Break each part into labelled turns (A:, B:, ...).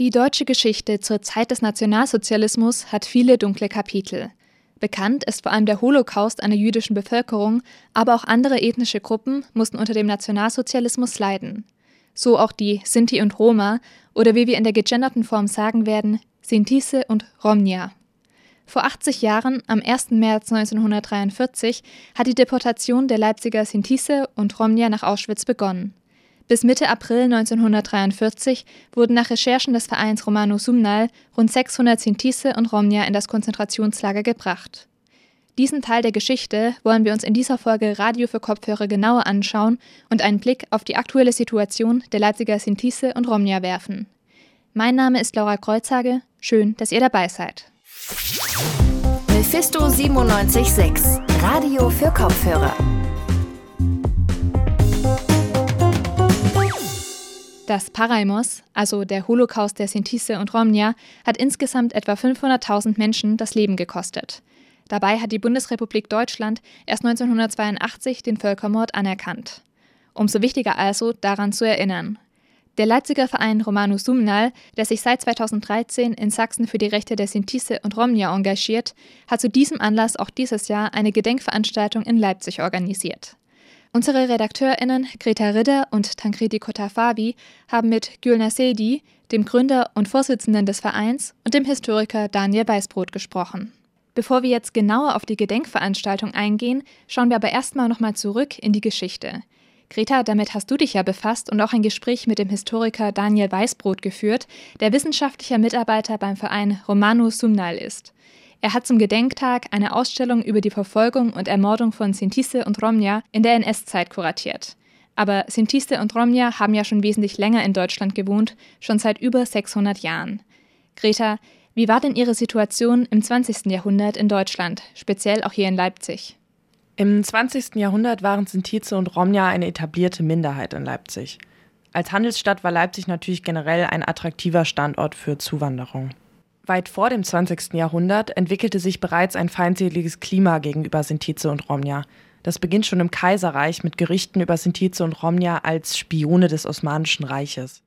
A: Die deutsche Geschichte zur Zeit des Nationalsozialismus hat viele dunkle Kapitel. Bekannt ist vor allem der Holocaust einer jüdischen Bevölkerung, aber auch andere ethnische Gruppen mussten unter dem Nationalsozialismus leiden. So auch die Sinti und Roma oder wie wir in der gegenderten Form sagen werden, Sintise und Romnia. Vor 80 Jahren, am 1. März 1943, hat die Deportation der Leipziger Sintise und Romnia nach Auschwitz begonnen. Bis Mitte April 1943 wurden nach Recherchen des Vereins Romano Sumnal rund 600 Sintise und Romnia in das Konzentrationslager gebracht. Diesen Teil der Geschichte wollen wir uns in dieser Folge Radio für Kopfhörer genauer anschauen und einen Blick auf die aktuelle Situation der Leipziger Sintise und Romnia werfen. Mein Name ist Laura Kreuzhage. Schön, dass ihr dabei seid.
B: Mephisto 976, Radio für Kopfhörer.
A: Das Paraimos, also der Holocaust der Sintise und Romnia, hat insgesamt etwa 500.000 Menschen das Leben gekostet. Dabei hat die Bundesrepublik Deutschland erst 1982 den Völkermord anerkannt. Umso wichtiger also, daran zu erinnern. Der Leipziger Verein Romanus Sumnal, der sich seit 2013 in Sachsen für die Rechte der Sintise und Romnia engagiert, hat zu diesem Anlass auch dieses Jahr eine Gedenkveranstaltung in Leipzig organisiert. Unsere RedakteurInnen Greta Ridder und Tankredi Kotafabi haben mit Gülner Sedi, dem Gründer und Vorsitzenden des Vereins, und dem Historiker Daniel Weißbrot gesprochen. Bevor wir jetzt genauer auf die Gedenkveranstaltung eingehen, schauen wir aber erstmal nochmal zurück in die Geschichte. Greta, damit hast du dich ja befasst und auch ein Gespräch mit dem Historiker Daniel Weißbrot geführt, der wissenschaftlicher Mitarbeiter beim Verein Romano Sumnal ist. Er hat zum Gedenktag eine Ausstellung über die Verfolgung und Ermordung von Sintise und Romja in der NS-Zeit kuratiert. Aber Sintise und Romja haben ja schon wesentlich länger in Deutschland gewohnt, schon seit über 600 Jahren. Greta, wie war denn Ihre Situation im 20. Jahrhundert in Deutschland, speziell auch hier in Leipzig?
C: Im 20. Jahrhundert waren Sintize und Romja eine etablierte Minderheit in Leipzig. Als Handelsstadt war Leipzig natürlich generell ein attraktiver Standort für Zuwanderung. Weit vor dem 20. Jahrhundert entwickelte sich bereits ein feindseliges Klima gegenüber Sintize und Romja. Das beginnt schon im Kaiserreich mit Gerichten über Sintize und Romja als Spione des Osmanischen Reiches.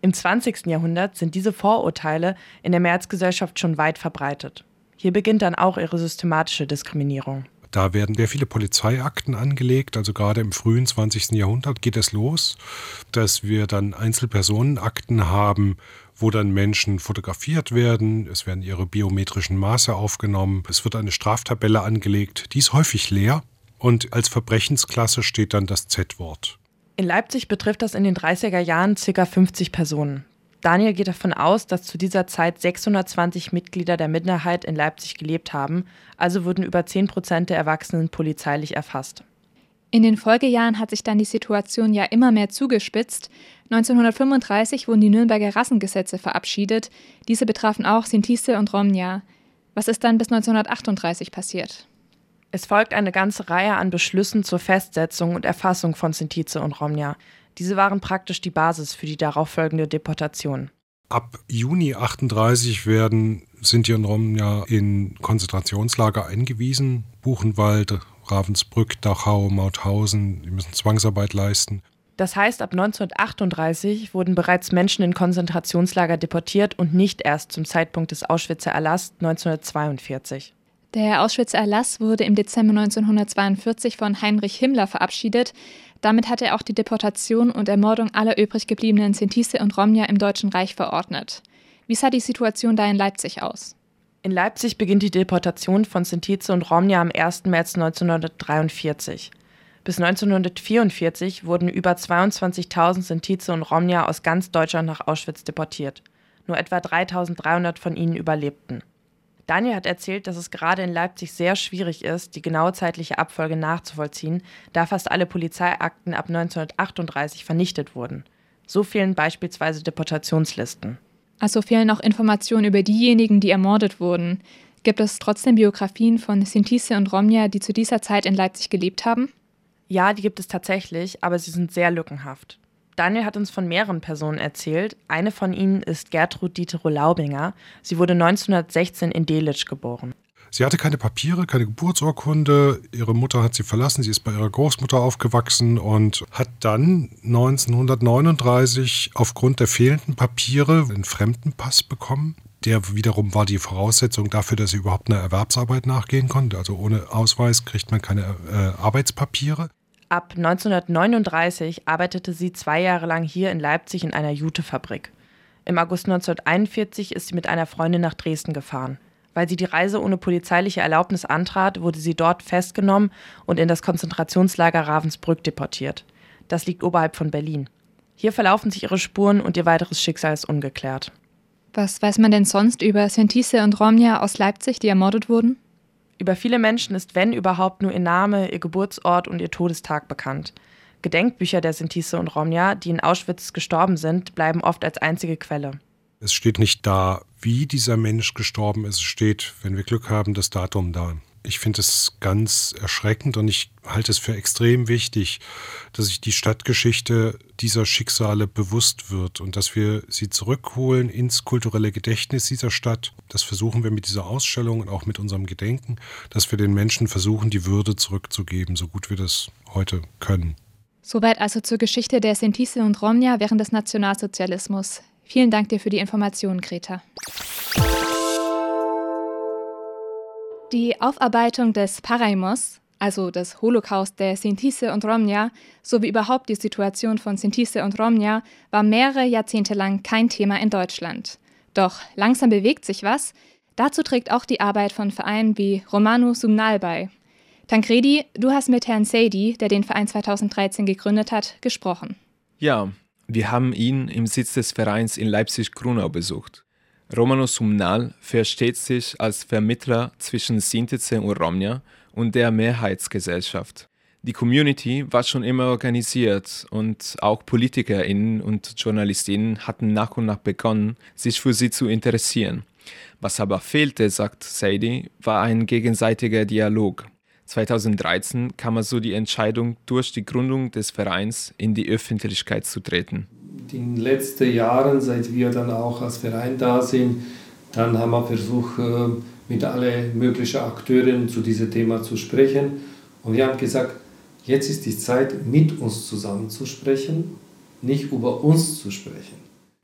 C: Im 20. Jahrhundert sind diese Vorurteile in der Mehrheitsgesellschaft schon weit verbreitet. Hier beginnt dann auch ihre systematische Diskriminierung.
D: Da werden sehr viele Polizeiakten angelegt. Also gerade im frühen 20. Jahrhundert geht es los, dass wir dann Einzelpersonenakten haben, wo dann Menschen fotografiert werden, es werden ihre biometrischen Maße aufgenommen, es wird eine Straftabelle angelegt, die ist häufig leer und als Verbrechensklasse steht dann das Z-Wort.
C: In Leipzig betrifft das in den 30er Jahren ca. 50 Personen. Daniel geht davon aus, dass zu dieser Zeit 620 Mitglieder der Minderheit in Leipzig gelebt haben, also wurden über 10 Prozent der Erwachsenen polizeilich erfasst.
A: In den Folgejahren hat sich dann die Situation ja immer mehr zugespitzt. 1935 wurden die Nürnberger Rassengesetze verabschiedet. Diese betrafen auch Sintise und Romnia. Was ist dann bis 1938 passiert?
C: Es folgt eine ganze Reihe an Beschlüssen zur Festsetzung und Erfassung von Sintize und Romnia. Diese waren praktisch die Basis für die darauffolgende Deportation.
D: Ab Juni 38 werden Sinti und Romnia in Konzentrationslager eingewiesen. Buchenwald, Ravensbrück, Dachau, Mauthausen, die müssen Zwangsarbeit leisten.
C: Das heißt, ab 1938 wurden bereits Menschen in Konzentrationslager deportiert und nicht erst zum Zeitpunkt des Auschwitzer Erlass 1942.
A: Der Auschwitzer Erlass wurde im Dezember 1942 von Heinrich Himmler verabschiedet. Damit hat er auch die Deportation und Ermordung aller übrig gebliebenen Sintise und Romja im Deutschen Reich verordnet. Wie sah die Situation da in Leipzig aus?
C: In Leipzig beginnt die Deportation von Sintize und Romja am 1. März 1943. Bis 1944 wurden über 22.000 Sintize und Romja aus ganz Deutschland nach Auschwitz deportiert. Nur etwa 3.300 von ihnen überlebten. Daniel hat erzählt, dass es gerade in Leipzig sehr schwierig ist, die genaue zeitliche Abfolge nachzuvollziehen, da fast alle Polizeiakten ab 1938 vernichtet wurden. So fehlen beispielsweise Deportationslisten.
A: Also fehlen auch Informationen über diejenigen, die ermordet wurden. Gibt es trotzdem Biografien von Sintise und Romja, die zu dieser Zeit in Leipzig gelebt haben?
C: Ja, die gibt es tatsächlich, aber sie sind sehr lückenhaft. Daniel hat uns von mehreren Personen erzählt. Eine von ihnen ist Gertrud Dietero Laubinger. Sie wurde 1916 in Delitzsch geboren.
D: Sie hatte keine Papiere, keine Geburtsurkunde. Ihre Mutter hat sie verlassen. Sie ist bei ihrer Großmutter aufgewachsen und hat dann 1939 aufgrund der fehlenden Papiere einen Fremdenpass bekommen. Der wiederum war die Voraussetzung dafür, dass sie überhaupt einer Erwerbsarbeit nachgehen konnte. Also ohne Ausweis kriegt man keine äh, Arbeitspapiere.
C: Ab 1939 arbeitete sie zwei Jahre lang hier in Leipzig in einer Jutefabrik. Im August 1941 ist sie mit einer Freundin nach Dresden gefahren. Weil sie die Reise ohne polizeiliche Erlaubnis antrat, wurde sie dort festgenommen und in das Konzentrationslager Ravensbrück deportiert. Das liegt oberhalb von Berlin. Hier verlaufen sich ihre Spuren und ihr weiteres Schicksal ist ungeklärt.
A: Was weiß man denn sonst über Sentisse und Romja aus Leipzig, die ermordet wurden?
C: Über viele Menschen ist, wenn überhaupt, nur ihr Name, ihr Geburtsort und ihr Todestag bekannt. Gedenkbücher der Sintise und Romja, die in Auschwitz gestorben sind, bleiben oft als einzige Quelle.
D: Es steht nicht da, wie dieser Mensch gestorben ist. Es steht, wenn wir Glück haben, das Datum da ich finde es ganz erschreckend und ich halte es für extrem wichtig, dass sich die Stadtgeschichte dieser Schicksale bewusst wird und dass wir sie zurückholen ins kulturelle Gedächtnis dieser Stadt. Das versuchen wir mit dieser Ausstellung und auch mit unserem Gedenken, dass wir den Menschen versuchen, die Würde zurückzugeben, so gut wir das heute können.
A: Soweit also zur Geschichte der Sintise und Romnia während des Nationalsozialismus. Vielen Dank dir für die Informationen, Greta. Die Aufarbeitung des Paraimos, also des Holocaust der Sintise und Romnia, sowie überhaupt die Situation von Sintise und Romnia, war mehrere Jahrzehnte lang kein Thema in Deutschland. Doch langsam bewegt sich was. Dazu trägt auch die Arbeit von Vereinen wie Romano Sumnal bei. Tancredi, du hast mit Herrn Seydi, der den Verein 2013 gegründet hat, gesprochen.
E: Ja, wir haben ihn im Sitz des Vereins in Leipzig-Grunau besucht. Romano Sumnal versteht sich als Vermittler zwischen Sintize und Romnia und der Mehrheitsgesellschaft. Die Community war schon immer organisiert und auch PolitikerInnen und JournalistInnen hatten nach und nach begonnen, sich für sie zu interessieren. Was aber fehlte, sagt Sadie, war ein gegenseitiger Dialog. 2013 kam also die Entscheidung, durch die Gründung des Vereins in die Öffentlichkeit zu treten
F: den letzten Jahren, seit wir dann auch als Verein da sind, dann haben wir versucht, äh, mit allen möglichen Akteuren zu diesem Thema zu sprechen. Und wir haben gesagt, jetzt ist die Zeit, mit uns zusammen zu sprechen, nicht über uns zu sprechen.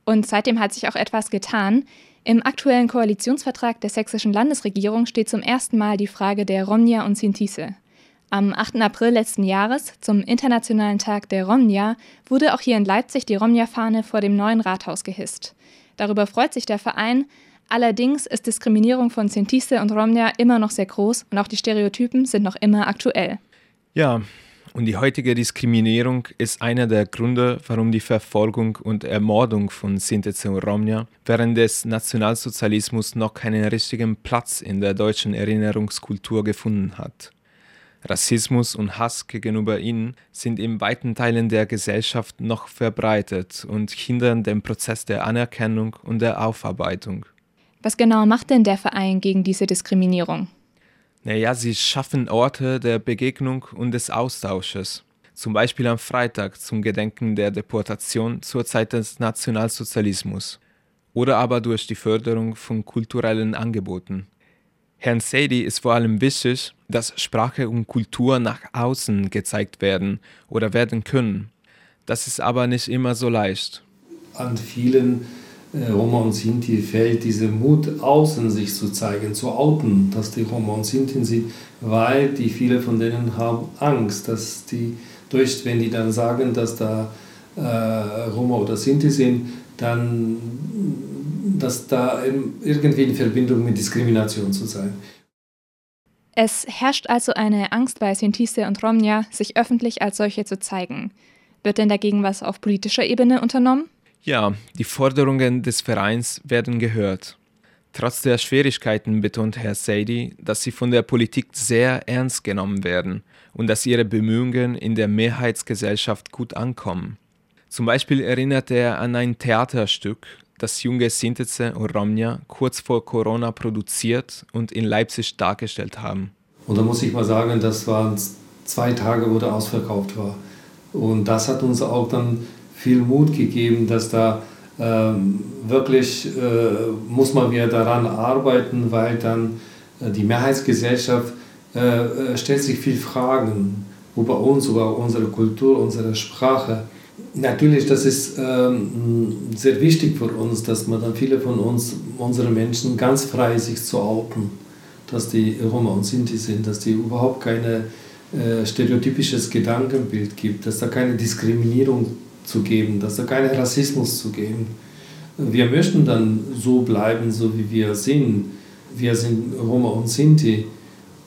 A: Und seitdem hat sich auch etwas getan. Im aktuellen Koalitionsvertrag der sächsischen Landesregierung steht zum ersten Mal die Frage der Romnia und Sintise. Am 8. April letzten Jahres, zum Internationalen Tag der Romnia, wurde auch hier in Leipzig die Romnia-Fahne vor dem neuen Rathaus gehisst. Darüber freut sich der Verein. Allerdings ist Diskriminierung von Sintise und Romnia immer noch sehr groß und auch die Stereotypen sind noch immer aktuell.
E: Ja, und die heutige Diskriminierung ist einer der Gründe, warum die Verfolgung und Ermordung von Sintize und Romnia während des Nationalsozialismus noch keinen richtigen Platz in der deutschen Erinnerungskultur gefunden hat. Rassismus und Hass gegenüber ihnen sind in weiten Teilen der Gesellschaft noch verbreitet und hindern den Prozess der Anerkennung und der Aufarbeitung.
A: Was genau macht denn der Verein gegen diese Diskriminierung?
E: Naja, sie schaffen Orte der Begegnung und des Austausches. Zum Beispiel am Freitag zum Gedenken der Deportation zur Zeit des Nationalsozialismus. Oder aber durch die Förderung von kulturellen Angeboten. Herrn Sadie ist vor allem wichtig, dass Sprache und Kultur nach außen gezeigt werden oder werden können. Das ist aber nicht immer so leicht.
F: An vielen äh, Roma und Sinti fällt dieser Mut, außen sich zu zeigen, zu outen, dass die Roma und Sinti sind, weil die viele von denen haben Angst, dass die durch, wenn die dann sagen, dass da äh, Roma oder Sinti sind, dann dass da irgendwie in Verbindung mit Diskrimination zu sein.
A: Es herrscht also eine Angst bei Sintise und Romnia, sich öffentlich als solche zu zeigen. Wird denn dagegen was auf politischer Ebene unternommen?
E: Ja, die Forderungen des Vereins werden gehört. Trotz der Schwierigkeiten betont Herr Seidi, dass sie von der Politik sehr ernst genommen werden und dass ihre Bemühungen in der Mehrheitsgesellschaft gut ankommen. Zum Beispiel erinnert er an ein Theaterstück, das junge Sinteze und Romnia kurz vor Corona produziert und in Leipzig dargestellt haben.
F: Und da muss ich mal sagen, das waren zwei Tage, wo der ausverkauft war. Und das hat uns auch dann viel Mut gegeben, dass da ähm, wirklich äh, muss man wieder daran arbeiten, weil dann Die Mehrheitsgesellschaft äh, stellt sich viel Fragen über uns, über unsere Kultur, unsere Sprache. Natürlich, das ist ähm, sehr wichtig für uns, dass man dann viele von uns, unsere Menschen, ganz frei sich zu outen, dass die Roma und Sinti sind, dass die überhaupt keine äh, stereotypisches Gedankenbild gibt, dass da keine Diskriminierung zu geben, dass da keinen Rassismus zu geben. Wir möchten dann so bleiben, so wie wir sind. Wir sind Roma und Sinti,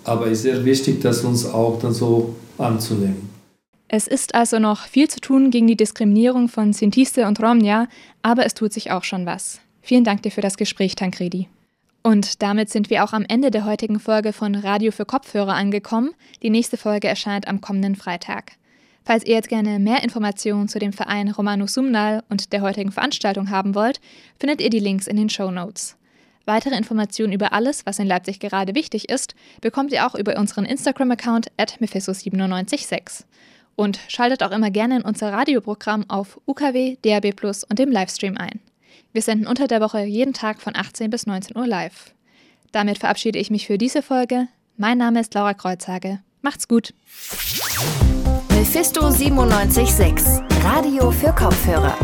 F: aber es ist sehr wichtig, dass uns auch dann so anzunehmen.
A: Es ist also noch viel zu tun gegen die Diskriminierung von Sintiste und Romnia, aber es tut sich auch schon was. Vielen Dank dir für das Gespräch, Tankredi. Und damit sind wir auch am Ende der heutigen Folge von Radio für Kopfhörer angekommen. Die nächste Folge erscheint am kommenden Freitag. Falls ihr jetzt gerne mehr Informationen zu dem Verein Romano Sumnal und der heutigen Veranstaltung haben wollt, findet ihr die Links in den Show Notes. Weitere Informationen über alles, was in Leipzig gerade wichtig ist, bekommt ihr auch über unseren Instagram-Account at mephisto976. Und schaltet auch immer gerne in unser Radioprogramm auf UKW, DAB Plus und dem Livestream ein. Wir senden unter der Woche jeden Tag von 18 bis 19 Uhr live. Damit verabschiede ich mich für diese Folge. Mein Name ist Laura Kreuzhage. Macht's gut.
B: Mephisto 976, Radio für Kopfhörer.